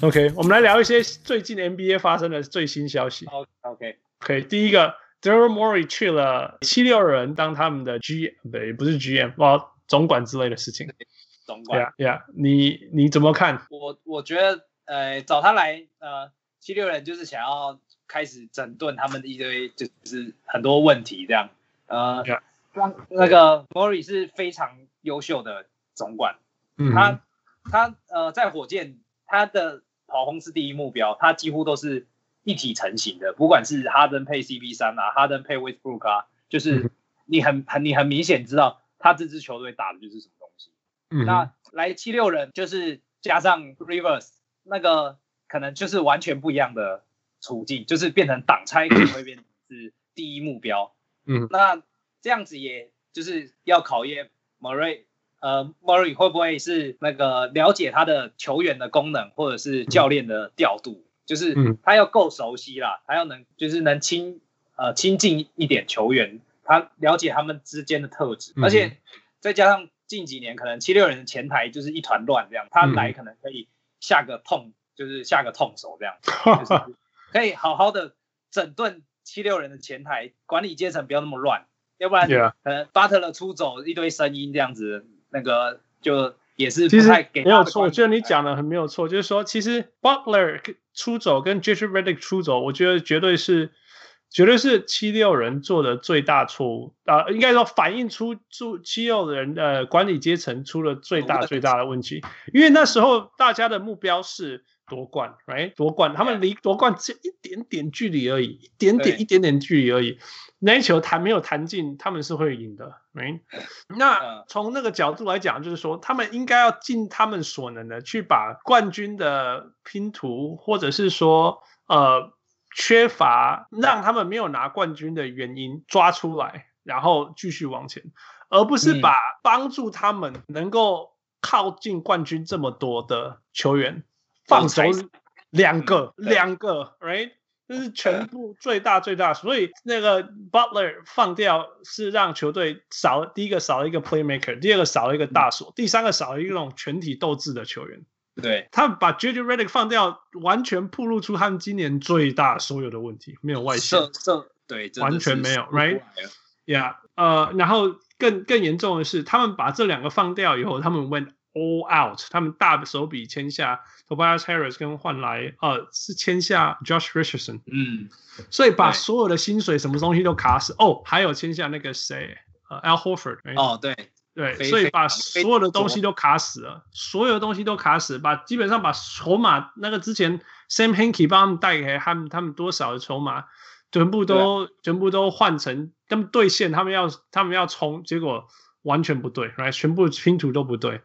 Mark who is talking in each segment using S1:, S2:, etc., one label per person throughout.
S1: OK，我们来聊一些最近 NBA 发生的最新消息。
S2: OK，OK，
S1: 可以。第一个，Daryl Morey 去了七六人当他们的 G，对，不是 GM，哇，总管之类的事情。
S2: 总管
S1: ，Yeah，Yeah，你你怎么看？
S2: 我我觉得，呃，找他来，呃，七六人就是想要开始整顿他们的一堆，就是很多问题这样。呃，Yeah. 那个 Morey 是非常优秀的总管，嗯、他他呃在火箭他的跑轰是第一目标，他几乎都是一体成型的，不管是哈登配 CP 三啊，哈登配 Westbrook 啊，就是你很很你很明显知道他这支球队打的就是什么东西。嗯、那来七六人就是加上 Rivers 那个可能就是完全不一样的处境，就是变成挡拆可能会变成是第一目标。嗯，那。这样子也就是要考验 Morey，呃，Morey 会不会是那个了解他的球员的功能，或者是教练的调度，就是他要够熟悉啦，他要能就是能亲呃亲近一点球员，他了解他们之间的特质，而且再加上近几年可能七六人的前台就是一团乱这样，他来可能可以下个痛，就是下个痛手这样，就是可以好好的整顿七六人的前台管理阶层，不要那么乱。要不然，可能巴特勒出走一堆声音这样子，那个就也是不太给。
S1: 没有错，我觉得你讲的很没有错，就是说，其实 Butler 出走跟 JJ Redick 出走，我觉得绝对是，绝对是七六人做的最大错误啊、呃，应该说反映出出七六人的管理阶层出了最大最大的问题，因为那时候大家的目标是。夺冠，right？夺冠，他们离夺冠只有一点点距离而已，一点点、一点点距离而已。那一球弹没有弹进，他们是会赢的，right？那从那个角度来讲，就是说，他们应该要尽他们所能的去把冠军的拼图，或者是说，呃，缺乏让他们没有拿冠军的原因抓出来，然后继续往前，而不是把帮助他们能够靠近冠军这么多的球员。放手两个，两个，right？这是全部最大最大，所以那个 Butler 放掉是让球队少第一个少了一个 playmaker，第二个少了一个大锁，第三个少了一种全体斗志的球员。
S2: 对，
S1: 他们把 JJ Redick 放掉，完全暴露出他们今年最大所有的问题，没有外线，
S2: 对，
S1: 完全没有，right？Yeah，呃，然后更更严重的是，他们把这两个放掉以后，他们 went all out，他们大手笔签下。Tobias Harris 跟换来，呃，是签下 Josh Richardson，嗯，所以把所有的薪水什么东西都卡死。哦，还有签下那个谁，呃，Al Horford。
S2: 哦，对
S1: 对，所以把所有的东西都卡死了，所有的东西都卡死，把基本上把筹码那个之前 Sam Hinkie 帮他们带给他们他们多少的筹码，全部都全部都换成他们兑现，他们要他们要冲，结果完全不对，right？全部拼图都不对。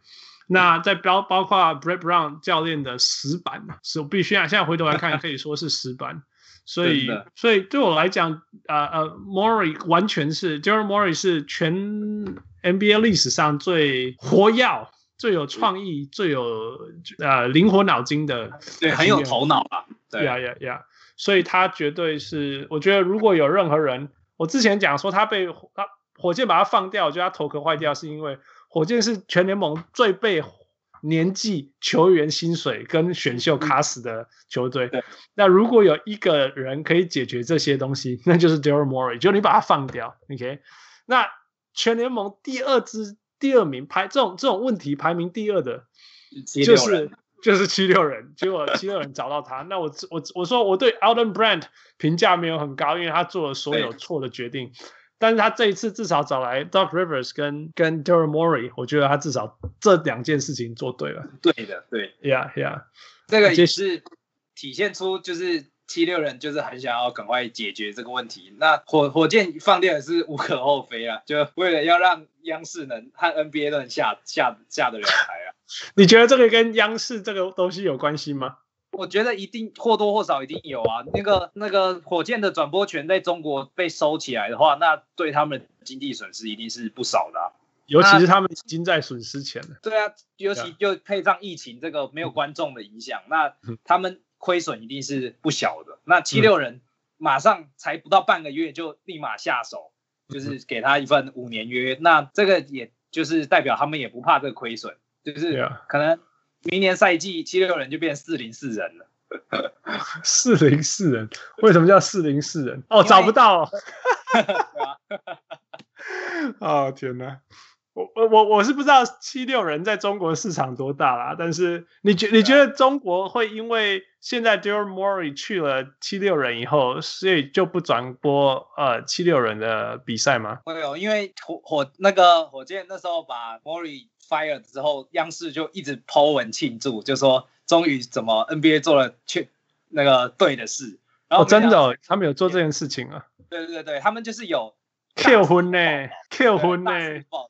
S1: 那在包包括 Brett Brown 教练的死板是我必须啊，现在回头来看可以说是死板，所以所以对我来讲，呃呃，Morey 完全是 Daryl Morey 是全 NBA 历史上最活跃、最有创意、最有呃灵活脑筋的，
S2: 对，很有头脑啊，对。
S1: 呀呀呀，所以他绝对是，我觉得如果有任何人，我之前讲说他被他火箭把他放掉，我觉得他头壳坏掉，是因为。火箭是全联盟最被年纪、球员薪水跟选秀卡死的球队。嗯、那如果有一个人可以解决这些东西，那就是 Daryl Morey。就你把他放掉，OK？那全联盟第二支、第二名排这种这种问题排名第二的，就是就是七六人。结果七六人找到他，那我我我说我对 Alden Brand 评价没有很高，因为他做了所有错的决定。但是他这一次至少找来 Doc Rivers 跟跟 Daryl Morey，我觉得他至少这两件事情做对了。
S2: 对的，对
S1: ，Yeah Yeah，
S2: 这个也是体现出就是七六人就是很想要赶快解决这个问题。那火火箭放掉也是无可厚非啊，就为了要让央视能和 NBA 都能下下下得了台啊。
S1: 你觉得这个跟央视这个东西有关系吗？
S2: 我觉得一定或多或少一定有啊，那个那个火箭的转播权在中国被收起来的话，那对他们的经济损失一定是不少的啊。
S1: 尤其是他们已经在损失钱了。
S2: 对啊，尤其就配上疫情这个没有观众的影响，那他们亏损一定是不小的。那七六人马上才不到半个月就立马下手，就是给他一份五年约，那这个也就是代表他们也不怕这个亏损，就是可能。明年赛季七六人就变四零四人了。
S1: 四零四人？为什么叫四零四人？哦，找不到。哦 天哪！我我我我是不知道七六人在中国市场多大啦，但是你觉你觉得中国会因为现在 Daryl Morey 去了七六人以后，所以就不转播呃七六人的比赛吗？
S2: 会有，因为火火那个火箭那时候把 Morey fire 之后，央视就一直 po 文庆祝，就说终于怎么 NBA 做了确那个对的事。然后、
S1: 哦、真的、哦，他们有做这件事情啊？
S2: 对对对，他们就是有。
S1: Q 婚呢？Q 婚呢？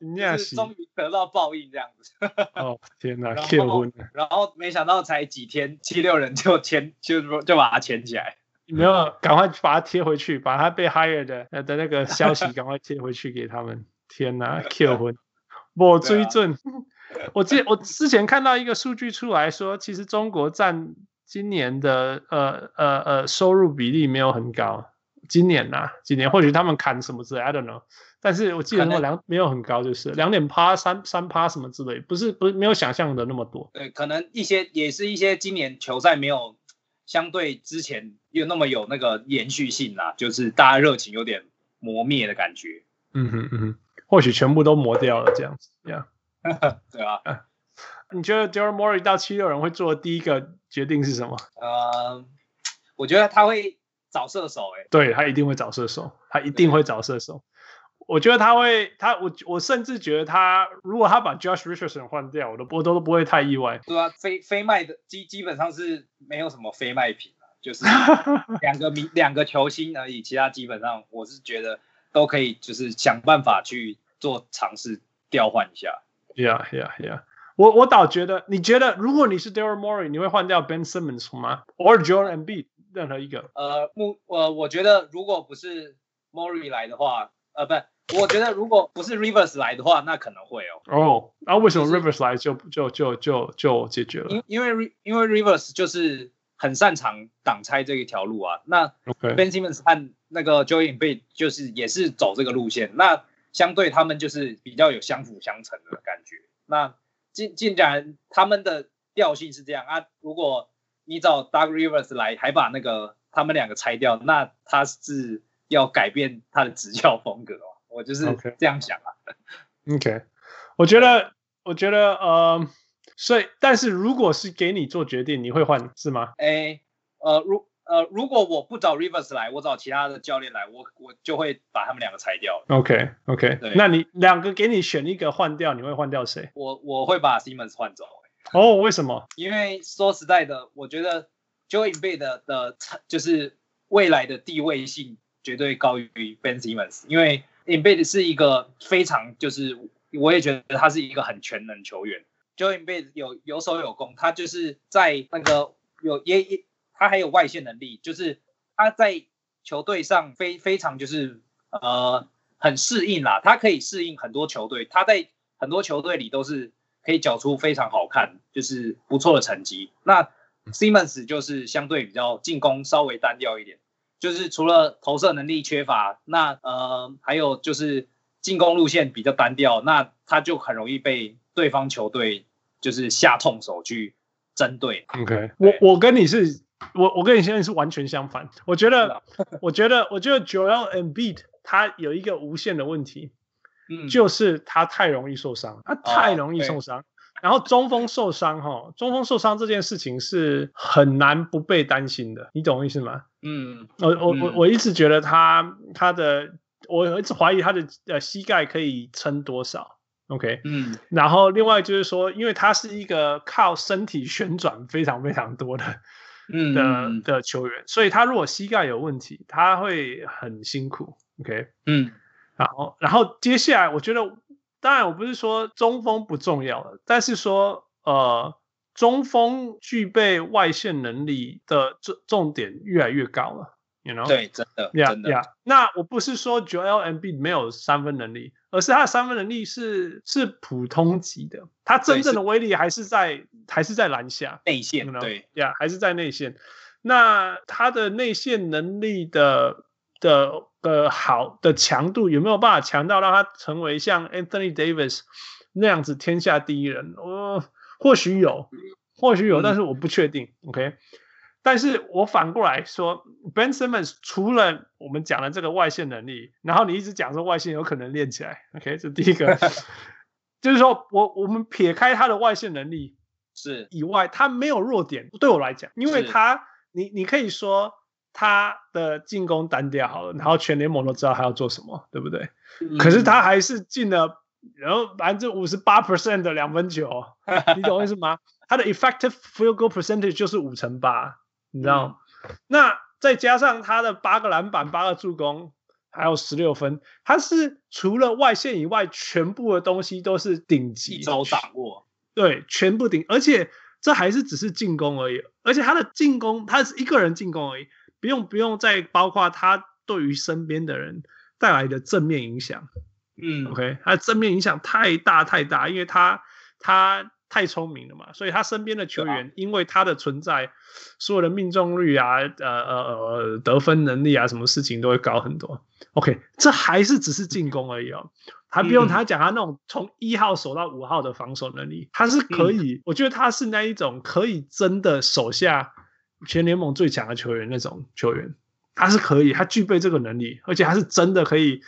S2: 你是终于得到报应这样子。
S1: 哦天哪！Q 婚，
S2: 然后没想到才几天，七六人就签，就就把它签起来。
S1: 没有，赶快把它贴回去，把他被 hired 的的那个消息赶快贴回去给他们。天哪！Q 婚，我追准。我之我之前看到一个数据出来说，其实中国占今年的呃呃呃收入比例没有很高。今年呐、啊，今年或许他们砍什么之类，I don't know。但是我记得那两没有很高，就是两点趴三三趴什么之类，不是不是没有想象的那么多。
S2: 对，可能一些也是一些今年球赛没有相对之前有那么有那个延续性啦，就是大家热情有点磨灭的感觉。
S1: 嗯哼嗯哼，或许全部都磨掉了这样子，这样。
S2: 对啊。
S1: 你觉得 Daryl Morey 到七六人会做的第一个决定是什么？
S2: 呃，我觉得他会。找射手哎、欸，
S1: 对，他一定会找射手，他一定会找射手。我觉得他会，他我我甚至觉得他如果他把 Josh Richardson 换掉，我都我都不会太意外。
S2: 对啊，非非卖的基基本上是没有什么非卖品，就是 两个名两个球星而已，其他基本上我是觉得都可以，就是想办法去做尝试调换一下。
S1: Yeah, yeah, yeah. 我我倒觉得，你觉得如果你是 Daryl Morey，你会换掉 Ben Simmons 吗？Or Joel Embiid？任何一个，
S2: 呃，目呃，我觉得如果不是 Morey 来的话，呃，不，我觉得如果不是 Rivers 来的话，那可能会哦。
S1: 哦，那为什么 Rivers 来就就就就就解决了？
S2: 因因为因为 Rivers 就是很擅长挡拆这一条路啊。那 Ben Simmons 和那个 Joel Embiid 就是也是走这个路线，那相对他们就是比较有相辅相成的感觉。那既既然他们的调性是这样啊，如果你找 Doug Rivers 来，还把那个他们两个拆掉，那他是要改变他的执教风格哦。我就是这样想啊。
S1: Okay. OK，我觉得，我觉得，呃，所以，但是如果是给你做决定，你会换是吗？
S2: 哎，呃，如呃，如果我不找 Rivers 来，我找其他的教练来，我我就会把他们两个裁掉。
S1: OK，OK，那你两个给你选一个换掉，你会换掉谁？
S2: 我我会把 Simmons 换走。
S1: 哦，oh, 为什么？
S2: 因为说实在的，我觉得 Joel Embiid 的的，就是未来的地位性绝对高于 Ben Simmons。因为 Embiid 是一个非常，就是我也觉得他是一个很全能球员。Joel Embiid 有有守有攻，他就是在那个有也也，他还有外线能力，就是他在球队上非非常就是呃很适应啦，他可以适应很多球队，他在很多球队里都是。可以缴出非常好看，就是不错的成绩。那 Simmons 就是相对比较进攻稍微单调一点，就是除了投射能力缺乏，那呃还有就是进攻路线比较单调，那他就很容易被对方球队就是下痛手去针对。
S1: OK，我我跟你是，我我跟你现在是完全相反。我觉得，我觉得，我觉得 Joel Embiid 他有一个无限的问题。就是他太容易受伤，他太容易受伤。Oh. 然后中锋受伤，哈，中锋受伤这件事情是很难不被担心的，你懂我意思吗？嗯，我我我我一直觉得他他的，我一直怀疑他的呃膝盖可以撑多少，OK，嗯。然后另外就是说，因为他是一个靠身体旋转非常非常多的，嗯的的球员，所以他如果膝盖有问题，他会很辛苦，OK，嗯。然后，然后接下来，我觉得，当然我不是说中锋不重要了，但是说，呃，中锋具备外线能力的重重点越来越高了，you know？
S2: 对，真的
S1: ，yeah,
S2: 真的。
S1: Yeah. 那我不是说 Joel Embiid 没有三分能力，而是他的三分能力是是普通级的，他真正的威力还是在是还是在篮下
S2: 内线
S1: ，you know?
S2: 对，
S1: 呀，yeah, 还是在内线。那他的内线能力的。的的好的强度有没有办法强到让他成为像 Anthony Davis 那样子天下第一人？哦，或许有，或许有，但是我不确定。嗯、OK，但是我反过来说，Ben Simmons 除了我们讲的这个外线能力，然后你一直讲说外线有可能练起来。OK，这第一个，就是说我我们撇开他的外线能力
S2: 是
S1: 以外，他没有弱点。对我来讲，因为他你你可以说他的进攻单调好了，然后全联盟都知道他要做什么，对不对？嗯、可是他还是进了。然后百分之五十八 percent 的两分球，你懂我意思吗？他的 effective field goal percentage 就是五成八，你知道？嗯、那再加上他的八个篮板、八个助攻，还有十六分，他是除了外线以外，全部的东西都是顶级，
S2: 一手掌握。
S1: 对，全部顶，而且这还是只是进攻而已，而且他的进攻，他是一个人进攻而已，不用不用再包括他对于身边的人带来的正面影响。嗯，OK，他的正面影响太大太大，因为他他太聪明了嘛，所以他身边的球员因为他的存在，所有的命中率啊，呃呃呃，得分能力啊，什么事情都会高很多。OK，这还是只是进攻而已哦，还不用他讲他那种从一号守到五号的防守能力，他是可以，我觉得他是那一种可以真的守下全联盟最强的球员那种球员，他是可以，他具备这个能力，而且他是真的可以。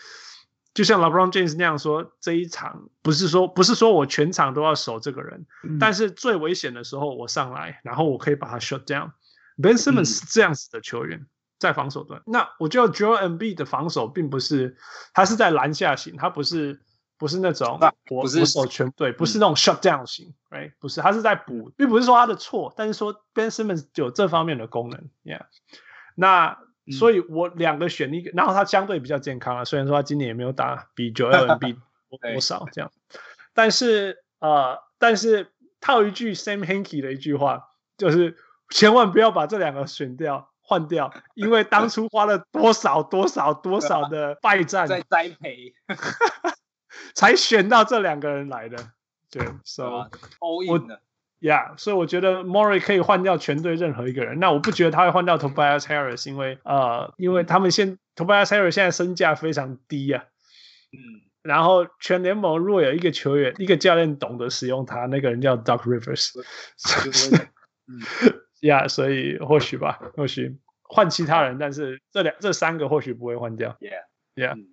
S1: 就像 LeBron James 那样说，这一场不是说不是说我全场都要守这个人，嗯、但是最危险的时候我上来，然后我可以把他 shut down。Ben Simmons 是这样子的球员，在防守端。嗯、那我觉得 Joel Embiid 的防守并不是，他是在篮下型，他不是不是那种我不是我守全对，不是那种 shut down 型，right？，不是，他是在补，并不是说他的错，但是说 Ben Simmons 有这方面的功能，Yeah，那。所以我两个选一个，然后他相对比较健康啊，虽然说他今年也没有打比 Joel Embiid 多少这样，但是呃，但是套一句 Sam Hinkie 的一句话，就是千万不要把这两个选掉换掉，因为当初花了多少多少多少的败战
S2: 在 栽培，
S1: 才选到这两个人来的，对，So
S2: 我。
S1: 呀，yeah, 所以我觉得 Morey 可以换掉全队任何一个人。那我不觉得他会换掉 Tobias Harris，因为呃，因为他们现 Tobias Harris 现在身价非常低呀、啊。嗯，然后全联盟若有一个球员、一个教练懂得使用他，那个人叫 Doc Rivers。嗯，，yeah, 所以或许吧，或许换其他人，但是这两这三个或许不会换掉。Yeah，Yeah。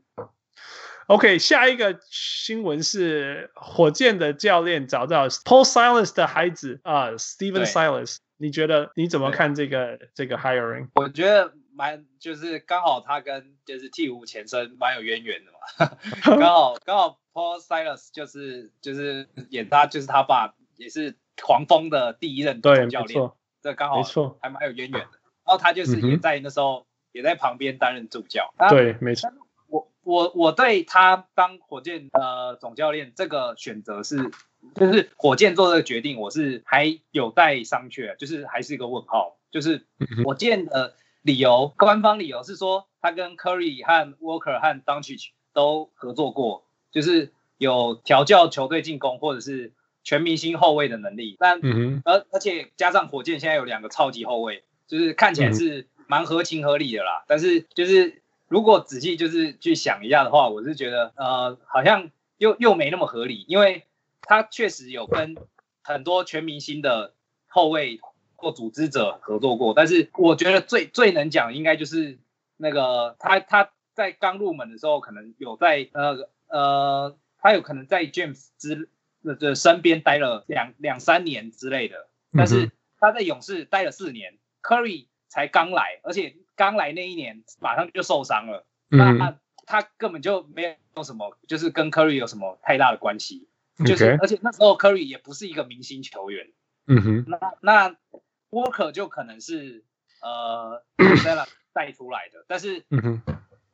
S1: OK，下一个新闻是火箭的教练找到 Paul Silas 的孩子啊、uh,，Stephen Silas，你觉得你怎么看这个这个 hiring？
S2: 我觉得蛮就是刚好他跟就是鵜鹕前身蛮有渊源的嘛，刚好刚好 Paul Silas 就是就是演他就是他爸也是黄蜂的第一任总教练，这刚好没错。还蛮有渊源的。然后他就是也在那时候、嗯、也在旁边担任助教，
S1: 对，没错。
S2: 我我对他当火箭呃总教练这个选择是，就是火箭做这个决定，我是还有待商榷，就是还是一个问号。就是火箭的理由，官方理由是说他跟 Curry 和 Walker 和 Doncic 都合作过，就是有调教球队进攻或者是全明星后卫的能力。但而而且加上火箭现在有两个超级后卫，就是看起来是蛮合情合理的啦。但是就是。如果仔细就是去想一下的话，我是觉得呃，好像又又没那么合理，因为他确实有跟很多全明星的后卫或组织者合作过，但是我觉得最最能讲应该就是那个他他在刚入门的时候，可能有在呃呃，他有可能在 James 之的身边待了两两三年之类的，但是他在勇士待了四年，Curry 才刚来，而且。刚来那一年，马上就受伤了。那他，他根本就没有什么，就是跟 Curry 有什么太大的关系。就是，而且那时候 Curry 也不是一个明星球员。嗯哼。那那 Walker 就可能是呃 带出来的，但是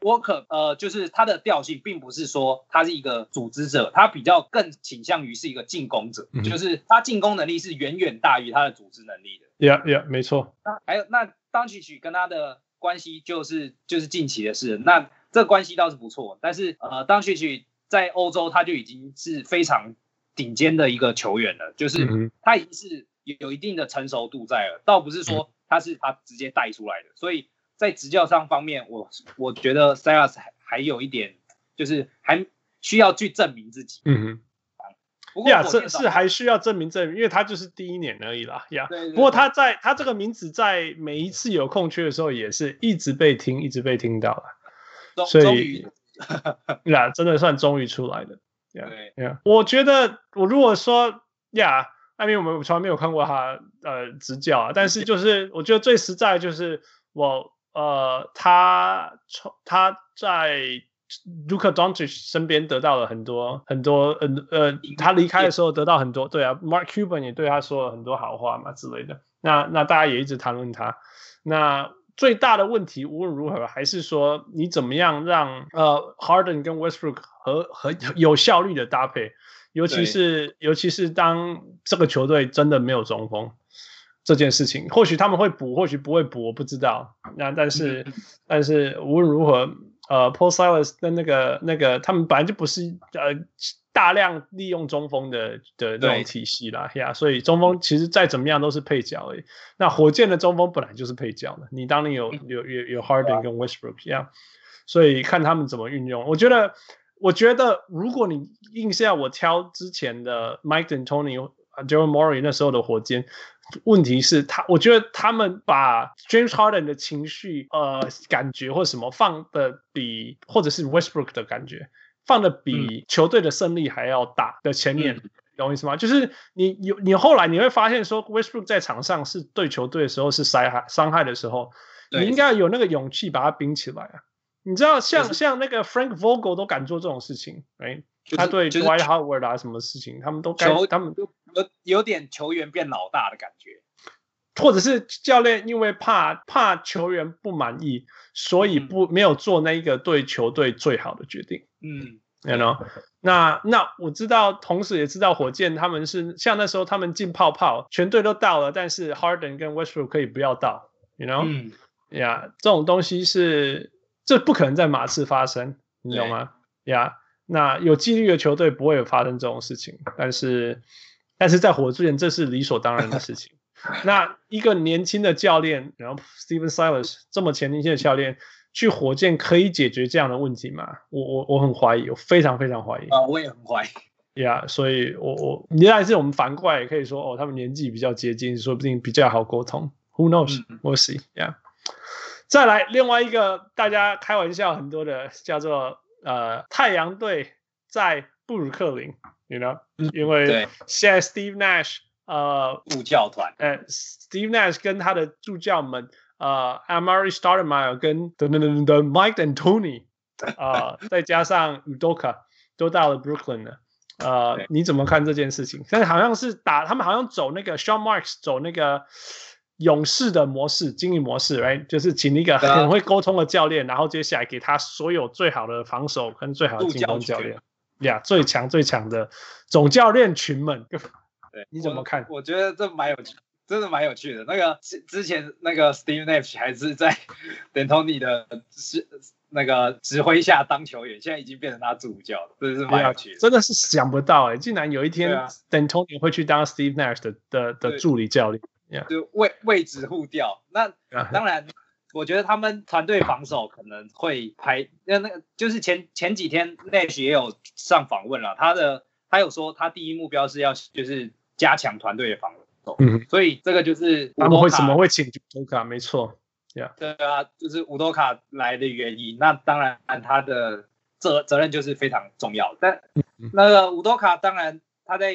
S2: Walker 呃，就是他的调性并不是说他是一个组织者，他比较更倾向于是一个进攻者，就是他进攻能力是远远大于他的组织能力的。
S1: Yeah, yeah，没错。
S2: 那还有那 Doncic 跟他的。关系就是就是近期的事，那这个关系倒是不错，但是呃，当旭旭在欧洲他就已经是非常顶尖的一个球员了，就是他已经是有一定的成熟度在了，倒不是说他是他直接带出来的，所以在执教上方面，我我觉得 Silas 还还有一点就是还需要去证明自己。嗯哼，
S1: 呀，这是还需要证明证明，因为他就是第一年而已啦。呀，
S2: 对。
S1: 不过他在他这个名字在每一次有空缺的时候，也是一直被听，一直被听到了。所以，呀，真的算终于出来的。对呀，我觉得我如果说呀，艾米，我们从来没有看过他呃执教啊，但是就是 我觉得最实在就是我呃他从他在。Luka Doncic 身边得到了很多很多，呃呃，他离开的时候得到很多，对啊，Mark Cuban 也对他说了很多好话嘛之类的。那那大家也一直谈论他。那最大的问题无论如何还是说你怎么样让呃 Harden 跟 Westbrook 和和有效率的搭配，尤其是尤其是当这个球队真的没有中锋这件事情，或许他们会补，或许不会补，我不知道。那但是但是无论如何。呃，Paul Silas 的那个那个，他们本来就不是呃大量利用中锋的的那种体系啦，呀，所以中锋其实再怎么样都是配角而已。那火箭的中锋本来就是配角的，你当你有有有有 Harden 跟 Westbrook 一样，所以看他们怎么运用。我觉得，我觉得如果你硬是要我挑之前的 Mike D'Antoni、Daryl Morey 那时候的火箭。问题是他，我觉得他们把 James Harden 的情绪、呃感觉或者什么放的比，或者是 Westbrook 的感觉放的比球队的胜利还要大的前面，嗯、懂我意思吗？就是你有你后来你会发现说 Westbrook 在场上是对球队的时候是伤害伤害的时候，你应该有那个勇气把它冰起来啊！你知道像像那个 Frank Vogel 都敢做这种事情，哎、就是，他对 Dwight Howard 啊什么事情，他们都该，他们都。
S2: 有有点球员变老大的感觉，
S1: 或者是教练因为怕怕球员不满意，所以不没有做那一个对球队最好的决定。嗯，you know，那那我知道，同时也知道火箭他们是像那时候他们进泡泡，全队都到了，但是 Harden 跟 Westbrook 可以不要到，you know，嗯，呀，这种东西是这不可能在马刺发生，你懂吗？呀，那有纪律的球队不会有发生这种事情，但是。但是在火箭，这是理所当然的事情。那一个年轻的教练，然后 Stephen Silas 这么前年轻的教练去火箭，可以解决这样的问题吗？我我我很怀疑，我非常非常怀疑。
S2: 啊，我也很怀
S1: 疑。呀、yeah，所以我我，你还是我们反过来也可以说，哦，他们年纪比较接近，说不定比较好沟通。Who knows？We'll see。Yeah。再来另外一个大家开玩笑很多的，叫做呃太阳队在布鲁克林。You know，因为现在 Steve Nash 呃
S2: 助教团，
S1: 呃 Steve Nash 跟他的助教们呃 Amari Stoudemire 跟等等等等 Mike D'Antoni 啊、呃，再加上 Udoka 都到了 Brooklyn 了，呃，你怎么看这件事情？但是好像是打他们好像走那个 Sean Marks 走那个勇士的模式经营模式，right？就是请一个很会沟通的教练，然后接下来给他所有最好的防守跟最好的进攻教练。呀、yeah，最强最强的总教练群们，对，你怎么看？
S2: 我，我觉得这蛮有趣，真的蛮有趣的。那个之之前那个 Steve Nash 还是在 D'Antoni 的是那个指挥下当球员，现在已经变成他助教了，真的是蛮有趣的。
S1: 真的是想不到哎、欸，竟然有一天 D'Antoni 会去当 Steve Nash 的的的助理教练.
S2: 就位位置互调。那当然。我觉得他们团队防守可能会排，那那个就是前前几天 Nash 也有上访问了，他的他有说他第一目标是要就是加强团队的防守，嗯，所以这个就是
S1: 他们为什么会请乌多卡？没错，Yeah，
S2: 对啊，就是乌多卡来的原因。那当然他的责责任就是非常重要，但那个乌多卡当然他在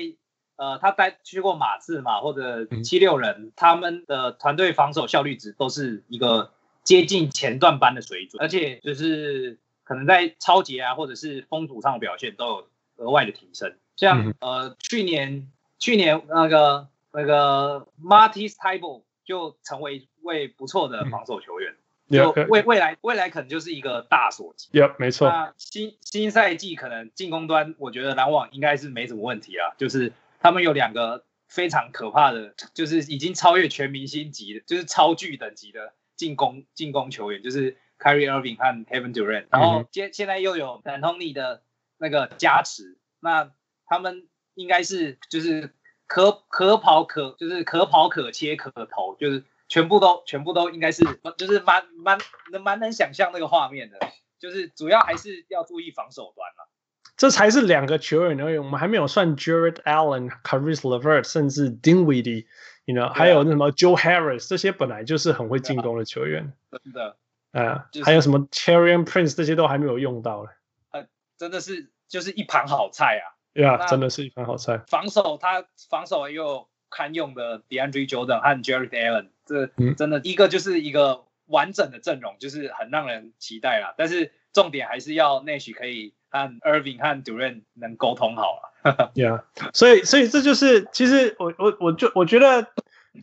S2: 呃他带去过马刺嘛，或者七六人，他们的团队防守效率值都是一个。接近前段班的水准，而且就是可能在超级啊，或者是封阻上的表现都有额外的提升。像、嗯、呃去年去年那个那个 Matisse Thybulle 就成为一位不错的防守球员，嗯、就未未来未来可能就是一个大锁级。
S1: Yep, 没错。
S2: 那新新赛季可能进攻端，我觉得篮网应该是没什么问题啊，就是他们有两个非常可怕的，就是已经超越全明星级的，就是超巨等级的。进攻进攻球员就是 Kyrie Irving 和 Kevin Durant，然后现现在又有 Anthony 的那个加持，那他们应该是就是可可跑可就是可跑可切可投，就是全部都全部都应该是就是蛮蛮能蛮能想象那个画面的，就是主要还是要注意防守端了。
S1: 这才是两个球员而已，我们还没有算 Jarrett Allen、Caris LeVert，甚至 Dinwiddie，you know，、啊、还有那什么 Joe Harris，这些本来就是很会进攻的球员。
S2: 真的，
S1: 啊，就是、还有什么 Taurean Prince，这些都还没有用到。
S2: 呃，真的是就是一盘好菜啊！
S1: 对啊，真的是一盘好菜。
S2: 防守他防守又堪用的 DeAndre Jordan 和 Jarrett Allen，这真的一个就是一个完整的阵容，就是很让人期待啦。但是重点还是要 Nash 可以。和 Irving 和 Durant 能沟通好了，
S1: Yeah，所以所以这就是其实我我我就我觉得，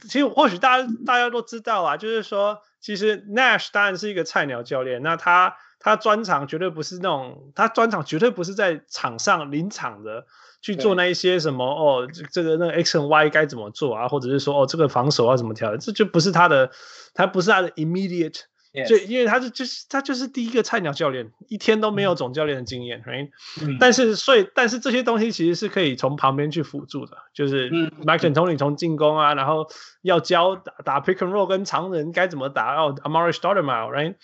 S1: 其实或许大家大家都知道啊，就是说，其实 Nash 当然是一个菜鸟教练，那他他专长绝对不是那种，他专长绝对不是在场上临场的去做那一些什么哦，这个那个 X 和 Y 该怎么做啊，或者是说哦这个防守要怎么调，这就不是他的，他不是他的 immediate。就.因为他是就是他就是第一个菜鸟教练，一天都没有总教练的经验，right？、嗯、但是所以但是这些东西其实是可以从旁边去辅助的，就是 Mike D'Antoni 从进攻啊，然后要教打打 pick and roll 跟常人该怎么打，哦 Amar'e Stoudemire，right？、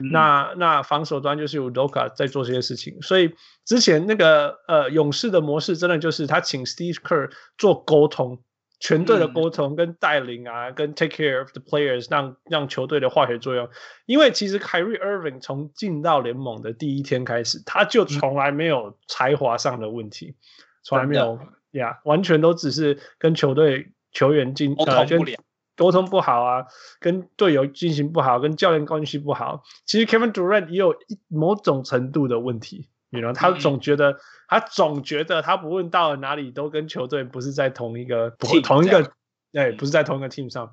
S1: 嗯、那那防守端就是有 Doka 在做这些事情，所以之前那个呃勇士的模式真的就是他请 Steve Kerr 做沟通。全队的沟通跟带领啊，嗯、跟 take care of the players，让让球队的化学作用。因为其实 Kyrie Irving 从进到联盟的第一天开始，他就从来没有才华上的问题，从、嗯、来没有呀，yeah, 完全都只是跟球队球员进沟通不了，沟通不好啊，跟队友进行不好，跟教练关系不好。其实 Kevin Durant 也有一某种程度的问题。你知道，他总觉得，他总觉得他不论到了哪里都跟球队不是在同一个不同一个，对，不是在同一个 team 上。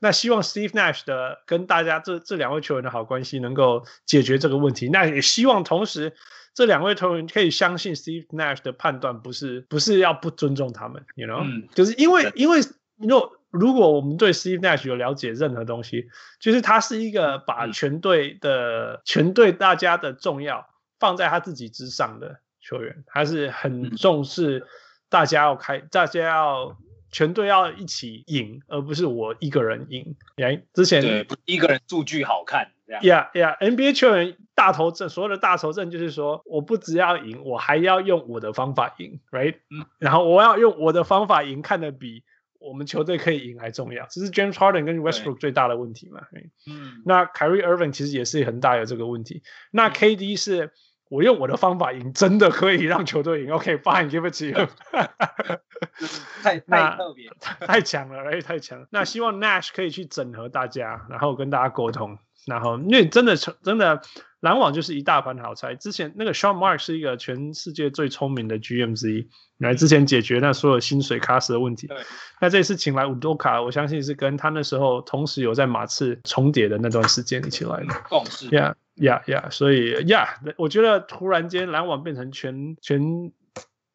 S1: 那希望 Steve Nash 的跟大家这这两位球员的好关系能够解决这个问题。那也希望同时这两位球员可以相信 Steve Nash 的判断，不是不是要不尊重他们。You know，、嗯、就是因为因为如果如果我们对 Steve Nash 有了解任何东西，就是他是一个把全队的、嗯、全队大家的重要。放在他自己之上的球员，他是很重视大家要开，嗯、大家要全队要一起赢，而不是我一个人赢。哎，之前
S2: 对一个人数据好看，这样。
S1: Yeah, yeah. NBA 球员大头阵，所有的大头阵就是说，我不只要赢，我还要用我的方法赢，right？嗯。然后我要用我的方法赢，看得比我们球队可以赢还重要。这是 James Harden 跟 Westbrook 最大的问题嘛？嗯。那 Kyrie Irving 其实也是很大有这个问题。那 KD 是。嗯我用我的方法赢，真的可以让球队赢。OK，fine，give it to you。
S2: 太太特别，
S1: 太强了，哎，太强了。那希望 Nash 可以去整合大家，然后跟大家沟通。然后，因为真的，真的，篮网就是一大盘好菜。之前那个 Sean Marks 是一个全世界最聪明的 GM 之一，来之前解决那所有薪水卡死的问题。对那这次请来 Udoka，我相信是跟他那时候同时有在马刺重叠的那段时间一起来的
S2: 共识。
S1: Yeah。呀呀，所以呀，我觉得突然间篮网变成全全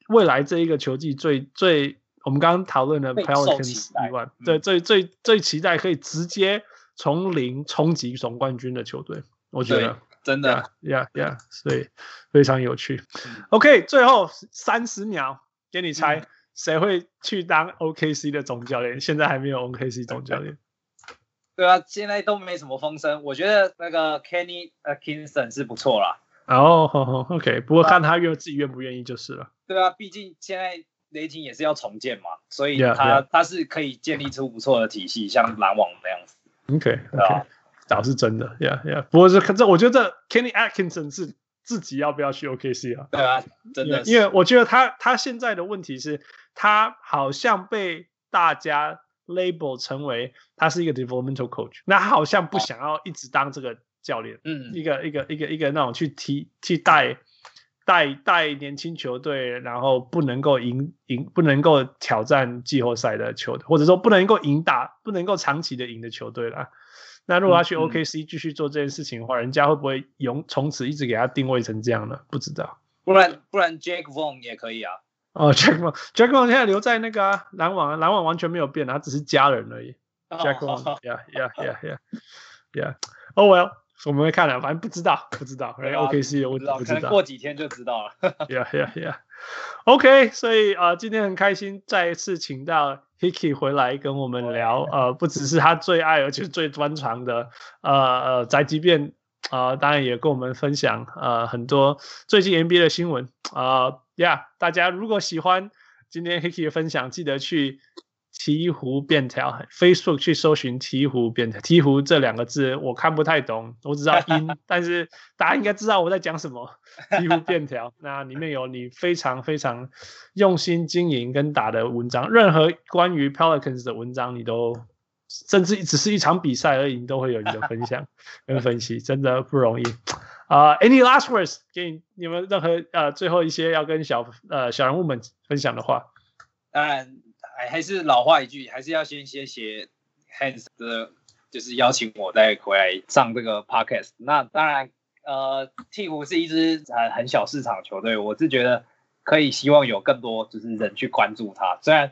S1: 未来这一个球季最最，我们刚刚讨论的 Pelicans 以外，对最最最期待可以直接从零冲击总冠军的球队，我觉得
S2: 真的
S1: ，Yeah Yeah，，所以非常有趣。OK，最后三十秒给你猜，谁会去当 OKC 的总教练？现在还没有 OKC 总教练。
S2: 对啊，现在都没什么风声。我觉得那个 Kenny Atkinson 是不错啦。
S1: 哦，好好，OK。不过看他愿自己愿不愿意就是了。
S2: 对啊，毕竟现在雷霆也是要重建嘛，所以他.他是可以建立出不错的体系，像篮网那样子。
S1: OK，OK，倒是真的，Yeah Yeah。不过这这，我觉得 Kenny Atkinson 是自己要不要去 OKC 啊？
S2: 对啊，真的是。
S1: 因为我觉得他他现在的问题是，他好像被大家。label 成为他是一个 developmental coach，那他好像不想要一直当这个教练，嗯，一个一个一个一个那种去踢去带带带年轻球队，然后不能够赢赢不能够挑战季后赛的球队，或者说不能够赢打不能够长期的赢的球队啦。那如果他去 OKC 继续做这件事情的话，嗯、人家会不会永从此一直给他定位成这样呢？不知道。
S2: 不然不然 Jake Vaughn 也可以啊。
S1: 哦，Jacque Vaughn，Jacque Vaughn 现在留在那个篮、啊、网啊，篮网完全没有变，他只是家人而已。Jacque Vaughn，Yeah，Yeah，Yeah，Yeah，Yeah，Oh well，我们会看的，反正不知道，不知道。哎，OKC，我不知道，
S2: 可能过几天就知道了。
S1: Yeah，Yeah，Yeah，OK，所以啊、呃，今天很开心再一次请到 Hickey 回来跟我们聊，呃，不只是他最爱而且最专长的，呃呃，宅急便。啊、呃，当然也跟我们分享呃很多最近 NBA 的新闻啊呀，yeah, 大家如果喜欢今天 Hickey 的分享，记得去。鹈鹕便条，Facebook 去搜寻鹈鹕便条，鹈鹕这两个字我看不太懂，我只知道 音，但是大家应该知道我在讲什么。鹈鹕便条，那里面有你非常非常用心经营跟打的文章，任何关于 Pelicans 的文章，你都甚至只是一场比赛而已，你都会有你的分享 跟分析，真的不容易啊。Uh, any last words？给你，你们任何呃最后一些要跟小呃小人物们分享的话？
S2: 当哎。还是老话一句，还是要先谢谢 Hans 的，就是邀请我再回来上这个 podcast。那当然，呃，鵜鹕是一支呃很小市场球队，我是觉得可以希望有更多就是人去关注它。虽然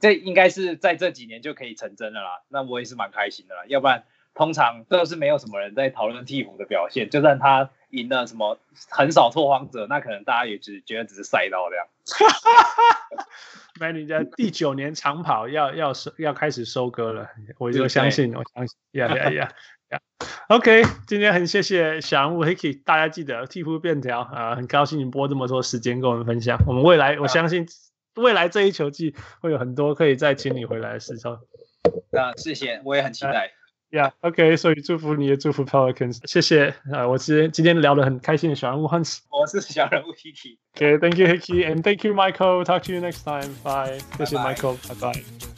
S2: 这应该是在这几年就可以成真了啦，那我也是蛮开心的啦。要不然通常都是没有什么人在讨论鵜鹕的表现，就算他赢了什么很少拓荒者，那可能大家也只觉得只是赛道这样。
S1: 曼尼的第九年长跑要要收要开始收割了，我就相信，我相信，呀呀呀呀，OK，今天很谢谢小人物 Hickey，大家记得鹈鹕便条啊，很高兴你播这么多时间跟我们分享，我们未来我相信未来这一球季会有很多可以再请你回来的时候。
S2: 啊，谢谢，我也很期待。
S1: Yeah, OK，所以祝福你也祝福 Pelicans，谢谢啊！我今天今天聊得很开心的小人物 Hans，
S2: 我是小人物 Hickey。
S1: OK，Thank you Hickey，and thank you Michael。Talk to you next time。Bye。谢谢 Michael，拜拜。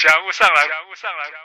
S1: 小雾上来小雾上来。